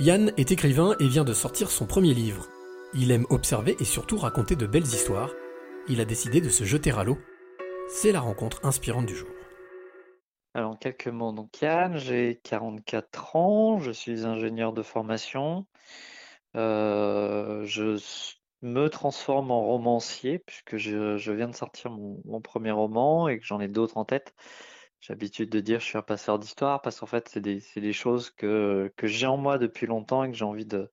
Yann est écrivain et vient de sortir son premier livre. Il aime observer et surtout raconter de belles histoires. Il a décidé de se jeter à l'eau. C'est la rencontre inspirante du jour. Alors, quelques mots, donc Yann, j'ai 44 ans, je suis ingénieur de formation. Euh, je me transforme en romancier puisque je, viens de sortir mon, premier roman et que j'en ai d'autres en tête. J'ai l'habitude de dire que je suis un passeur d'histoire parce qu'en fait, c'est des, choses que, que j'ai en moi depuis longtemps et que j'ai envie de,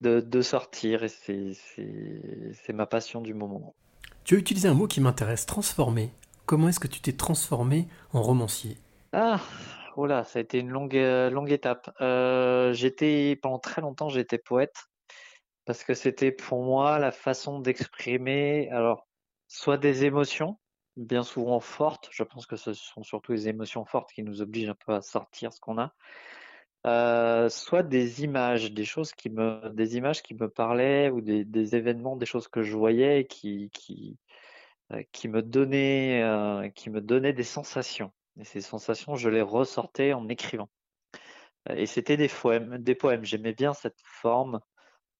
de, sortir et c'est ma passion du moment. Tu as utilisé un mot qui m'intéresse, transformer. Comment est-ce que tu t'es transformé en romancier? Ah, oh là, ça a été une longue, euh, longue étape. Euh, j'étais pendant très longtemps, j'étais poète parce que c'était pour moi la façon d'exprimer, alors soit des émotions, bien souvent fortes. Je pense que ce sont surtout les émotions fortes qui nous obligent un peu à sortir ce qu'on a. Euh, soit des images, des choses qui me, des images qui me parlaient ou des, événements, des choses que je voyais qui, qui, euh, qui me donnaient, euh, qui me donnaient des sensations. Et ces sensations, je les ressortais en écrivant. Et c'était des poèmes, des poèmes. J'aimais bien cette forme,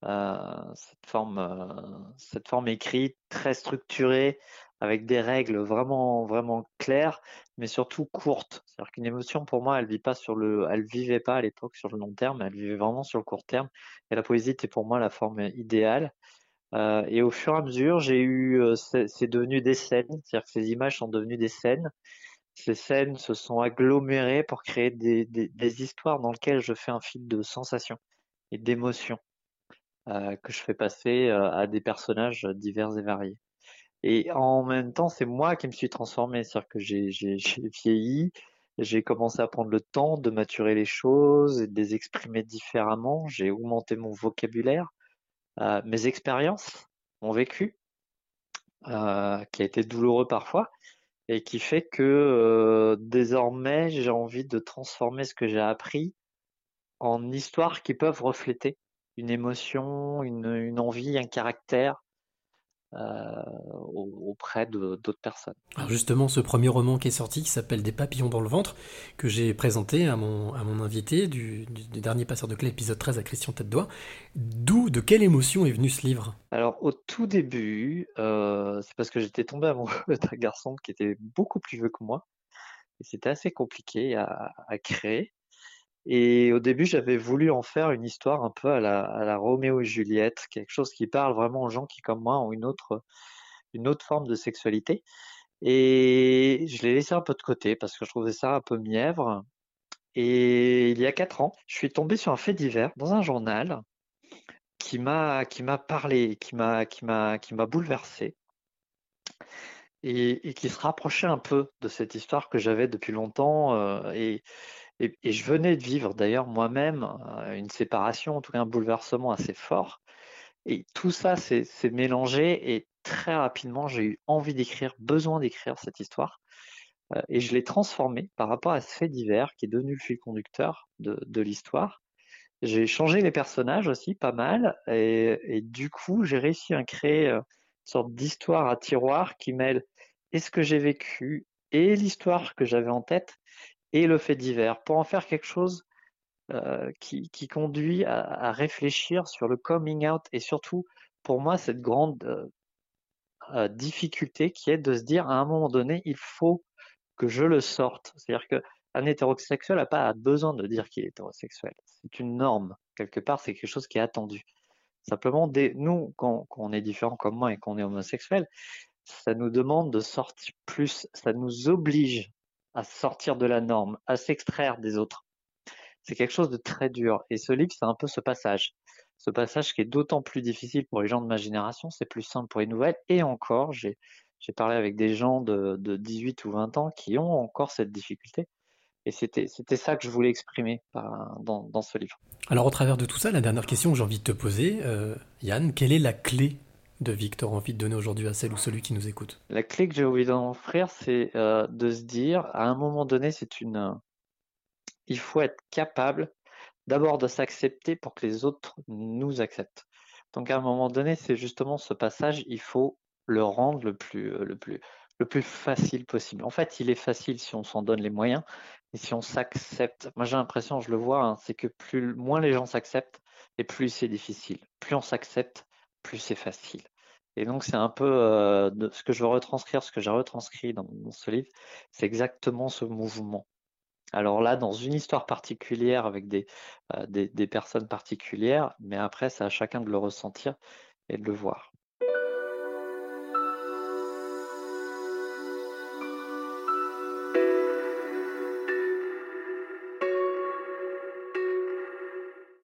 cette forme, cette forme écrite, très structurée, avec des règles vraiment vraiment claires, mais surtout courtes. C'est-à-dire qu'une émotion pour moi, elle vit pas sur le, elle vivait pas à l'époque sur le long terme, elle vivait vraiment sur le court terme. Et la poésie était pour moi la forme idéale. Euh, et au fur et à mesure, j'ai eu, euh, c'est devenu des scènes, c'est-à-dire que ces images sont devenues des scènes. Ces scènes se sont agglomérées pour créer des, des, des histoires dans lesquelles je fais un fil de sensations et d'émotions euh, que je fais passer euh, à des personnages divers et variés. Et en même temps, c'est moi qui me suis transformé, c'est-à-dire que j'ai vieilli, j'ai commencé à prendre le temps de maturer les choses et de les exprimer différemment, j'ai augmenté mon vocabulaire, euh, mes expériences, mon vécu, euh, qui a été douloureux parfois, et qui fait que euh, désormais j'ai envie de transformer ce que j'ai appris en histoires qui peuvent refléter une émotion, une, une envie, un caractère, auprès d'autres personnes. Alors justement, ce premier roman qui est sorti, qui s'appelle Des papillons dans le ventre, que j'ai présenté à mon, à mon invité du, dernier passeur de clé, épisode 13 à Christian Tête d'où, de quelle émotion est venu ce livre? Alors au tout début, euh, c'est parce que j'étais tombé amoureux d'un garçon qui était beaucoup plus vieux que moi, et c'était assez compliqué à, à créer. Et au début, j'avais voulu en faire une histoire un peu à la, à Roméo et Juliette, quelque chose qui parle vraiment aux gens qui, comme moi, ont une autre, forme de sexualité. Et je l'ai laissé un peu de côté parce que je trouvais ça un peu mièvre. Et il y a quatre ans, je suis tombé sur un fait divers dans un journal qui m'a parlé, qui m'a qui bouleversé et, et, qui se rapprochait un peu de cette histoire que j'avais depuis longtemps euh, et et, je venais de vivre d'ailleurs moi-même euh, une séparation, en tout cas un bouleversement assez fort. Et tout ça s'est mélangé et très rapidement j'ai eu envie d'écrire, besoin d'écrire cette histoire. Euh, et je l'ai transformé par rapport à ce fait divers qui est devenu le fil conducteur de, l'histoire. J'ai changé les personnages aussi pas mal et, du coup j'ai réussi à créer euh, une sorte d'histoire à tiroir qui mêle et ce que j'ai vécu et l'histoire que j'avais en tête et le fait divers pour en faire quelque chose euh, qui, qui, conduit à, réfléchir sur le coming out et surtout pour moi cette grande euh, euh, difficulté qui est de se dire à un moment donné il faut que je le sorte. C'est-à-dire que un hétérosexuel n'a pas besoin de dire qu'il est hétérosexuel. C'est une norme. Quelque part, c'est quelque chose qui est attendu. Simplement, nous, quand, quand on est différent comme moi et qu'on est homosexuel, ça nous demande de sortir plus, ça nous oblige à sortir de la norme, à s'extraire des autres. C'est quelque chose de très dur. Et ce livre, c'est un peu ce passage. Ce passage qui est d'autant plus difficile pour les gens de ma génération, c'est plus simple pour les nouvelles. Et encore, j'ai, parlé avec des gens de, de 18 ou 20 ans qui ont encore cette difficulté. Et c'était, c'était ça que je voulais exprimer dans, dans ce livre. Alors au travers de tout ça, la dernière question que j'ai envie de te poser, euh, Yann, quelle est la clé de Victor envie de donner aujourd'hui à celle ou celui qui nous écoute La clé que j'ai envie d'en offrir, c'est euh, de se dire, à un moment donné, c'est une. Euh, il faut être capable d'abord de s'accepter pour que les autres nous acceptent. Donc à un moment donné, c'est justement ce passage, il faut le rendre le plus, euh, le plus, le plus facile possible. En fait, il est facile si on s'en donne les moyens et si on s'accepte. Moi, j'ai l'impression, je le vois, hein, c'est que plus moins les gens s'acceptent et plus c'est difficile. Plus on s'accepte, plus c'est facile. Et donc, c'est un peu euh, ce que je veux retranscrire, ce que j'ai retranscrit dans, ce livre, c'est exactement ce mouvement. Alors là, dans une histoire particulière avec des, euh, personnes particulières, mais après, c'est à chacun de le ressentir et de le voir.